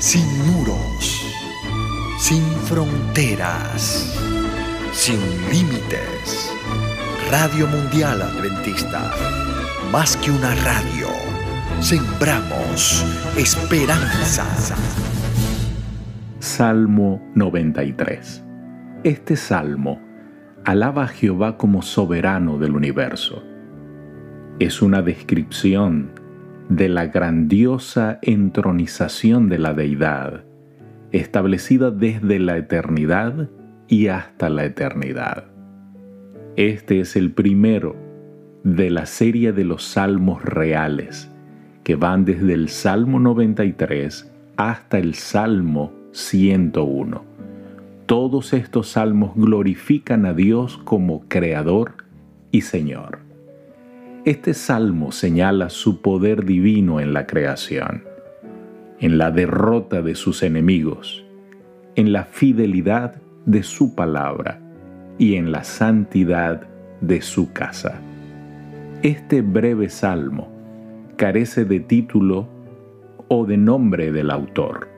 sin muros, sin fronteras, sin límites. Radio Mundial Adventista, más que una radio, sembramos esperanza. Salmo 93. Este salmo alaba a Jehová como soberano del universo. Es una descripción de la grandiosa entronización de la deidad, establecida desde la eternidad y hasta la eternidad. Este es el primero de la serie de los salmos reales, que van desde el Salmo 93 hasta el Salmo 101. Todos estos salmos glorifican a Dios como Creador y Señor. Este salmo señala su poder divino en la creación, en la derrota de sus enemigos, en la fidelidad de su palabra y en la santidad de su casa. Este breve salmo carece de título o de nombre del autor,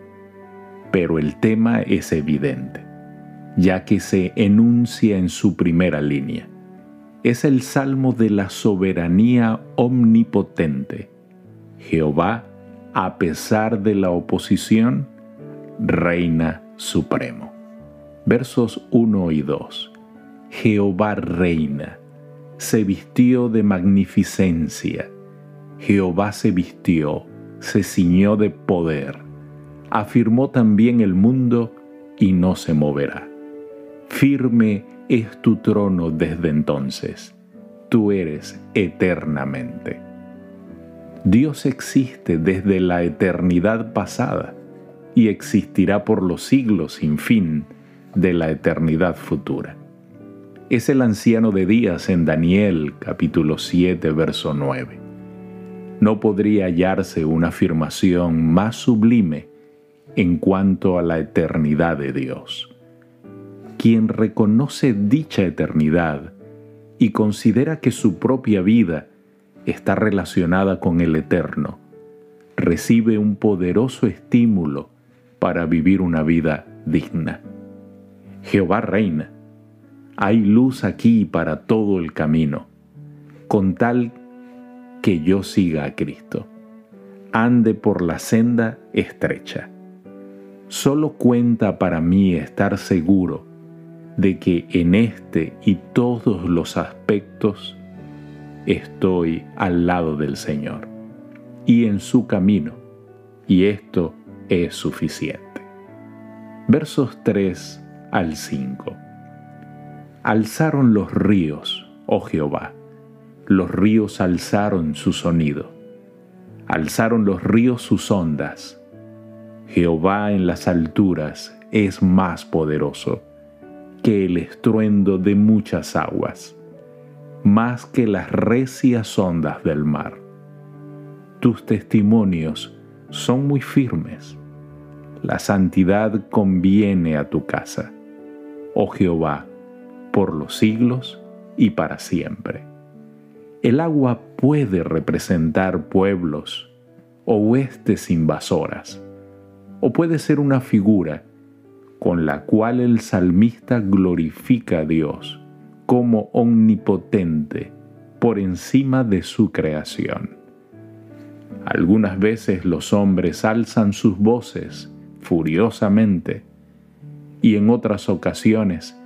pero el tema es evidente, ya que se enuncia en su primera línea es el salmo de la soberanía omnipotente. Jehová, a pesar de la oposición, reina supremo. Versos 1 y 2. Jehová reina, se vistió de magnificencia. Jehová se vistió, se ciñó de poder. Afirmó también el mundo y no se moverá. Firme es tu trono desde entonces. Tú eres eternamente. Dios existe desde la eternidad pasada y existirá por los siglos sin fin de la eternidad futura. Es el anciano de días en Daniel capítulo 7 verso 9. No podría hallarse una afirmación más sublime en cuanto a la eternidad de Dios quien reconoce dicha eternidad y considera que su propia vida está relacionada con el eterno, recibe un poderoso estímulo para vivir una vida digna. Jehová reina. Hay luz aquí para todo el camino, con tal que yo siga a Cristo. Ande por la senda estrecha. Solo cuenta para mí estar seguro de que en este y todos los aspectos estoy al lado del Señor y en su camino, y esto es suficiente. Versos 3 al 5. Alzaron los ríos, oh Jehová, los ríos alzaron su sonido, alzaron los ríos sus ondas. Jehová en las alturas es más poderoso que el estruendo de muchas aguas, más que las recias ondas del mar. Tus testimonios son muy firmes. La santidad conviene a tu casa, oh Jehová, por los siglos y para siempre. El agua puede representar pueblos o huestes invasoras, o puede ser una figura con la cual el salmista glorifica a Dios como omnipotente por encima de su creación. Algunas veces los hombres alzan sus voces furiosamente y en otras ocasiones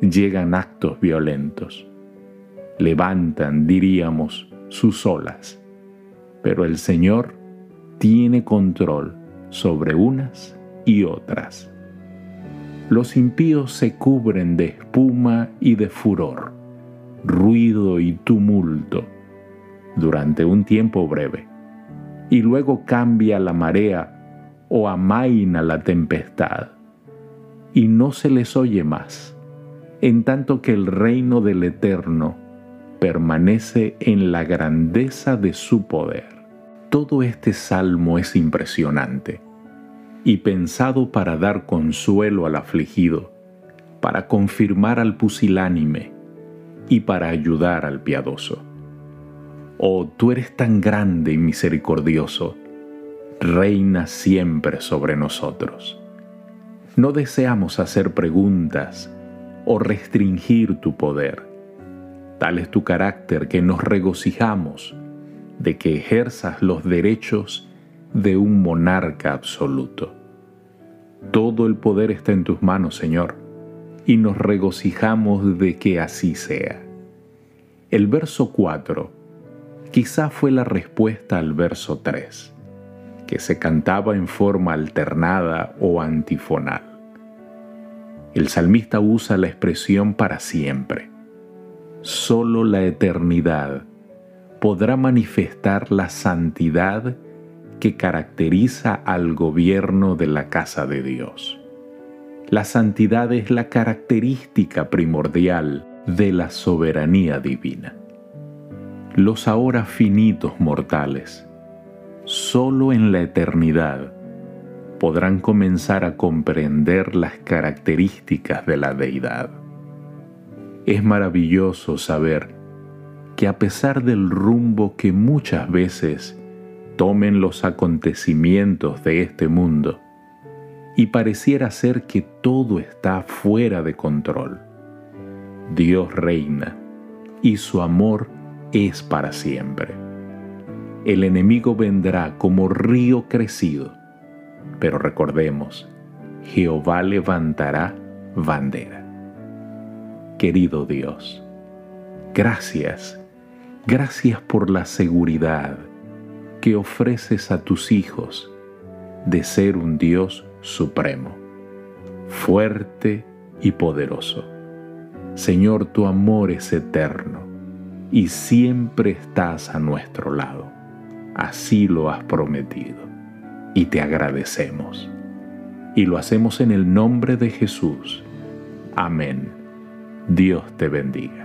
llegan actos violentos. Levantan, diríamos, sus olas, pero el Señor tiene control sobre unas y otras los impíos se cubren de espuma y de furor, ruido y tumulto durante un tiempo breve, y luego cambia la marea o amaina la tempestad, y no se les oye más, en tanto que el reino del Eterno permanece en la grandeza de su poder. Todo este salmo es impresionante y pensado para dar consuelo al afligido, para confirmar al pusilánime y para ayudar al piadoso. Oh, tú eres tan grande y misericordioso, reina siempre sobre nosotros. No deseamos hacer preguntas o restringir tu poder. Tal es tu carácter que nos regocijamos de que ejerzas los derechos de un monarca absoluto. Todo el poder está en tus manos, Señor, y nos regocijamos de que así sea. El verso 4 quizá fue la respuesta al verso 3, que se cantaba en forma alternada o antifonal. El salmista usa la expresión para siempre. Solo la eternidad podrá manifestar la santidad que caracteriza al gobierno de la casa de Dios. La santidad es la característica primordial de la soberanía divina. Los ahora finitos mortales, solo en la eternidad, podrán comenzar a comprender las características de la deidad. Es maravilloso saber que a pesar del rumbo que muchas veces tomen los acontecimientos de este mundo, y pareciera ser que todo está fuera de control, Dios reina y su amor es para siempre. El enemigo vendrá como río crecido, pero recordemos, Jehová levantará bandera. Querido Dios, gracias, gracias por la seguridad que ofreces a tus hijos de ser un Dios supremo, fuerte y poderoso. Señor, tu amor es eterno y siempre estás a nuestro lado. Así lo has prometido y te agradecemos. Y lo hacemos en el nombre de Jesús. Amén. Dios te bendiga.